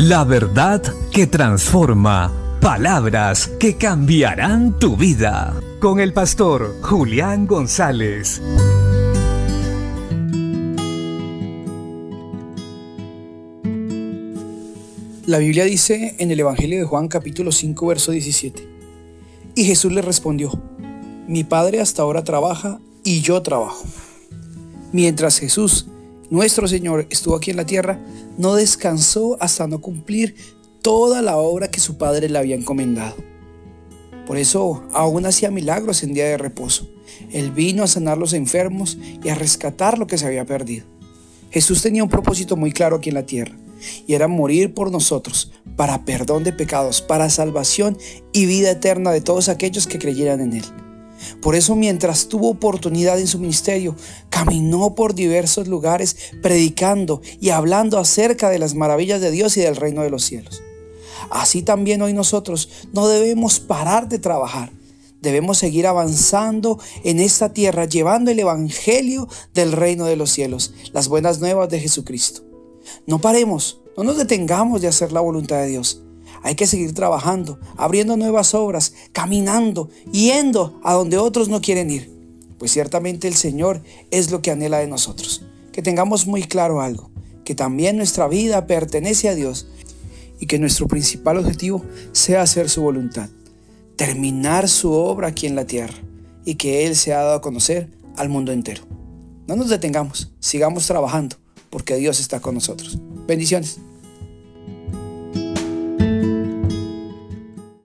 La verdad que transforma. Palabras que cambiarán tu vida. Con el pastor Julián González. La Biblia dice en el Evangelio de Juan capítulo 5 verso 17. Y Jesús le respondió, mi Padre hasta ahora trabaja y yo trabajo. Mientras Jesús, nuestro Señor, estuvo aquí en la tierra, no descansó hasta no cumplir toda la obra que su Padre le había encomendado. Por eso aún hacía milagros en día de reposo. Él vino a sanar los enfermos y a rescatar lo que se había perdido. Jesús tenía un propósito muy claro aquí en la tierra y era morir por nosotros para perdón de pecados, para salvación y vida eterna de todos aquellos que creyeran en Él. Por eso mientras tuvo oportunidad en su ministerio, caminó por diversos lugares predicando y hablando acerca de las maravillas de Dios y del reino de los cielos. Así también hoy nosotros no debemos parar de trabajar. Debemos seguir avanzando en esta tierra, llevando el Evangelio del reino de los cielos, las buenas nuevas de Jesucristo. No paremos, no nos detengamos de hacer la voluntad de Dios. Hay que seguir trabajando, abriendo nuevas obras, caminando, yendo a donde otros no quieren ir. Pues ciertamente el Señor es lo que anhela de nosotros. Que tengamos muy claro algo, que también nuestra vida pertenece a Dios y que nuestro principal objetivo sea hacer su voluntad, terminar su obra aquí en la tierra y que Él se ha dado a conocer al mundo entero. No nos detengamos, sigamos trabajando, porque Dios está con nosotros. Bendiciones.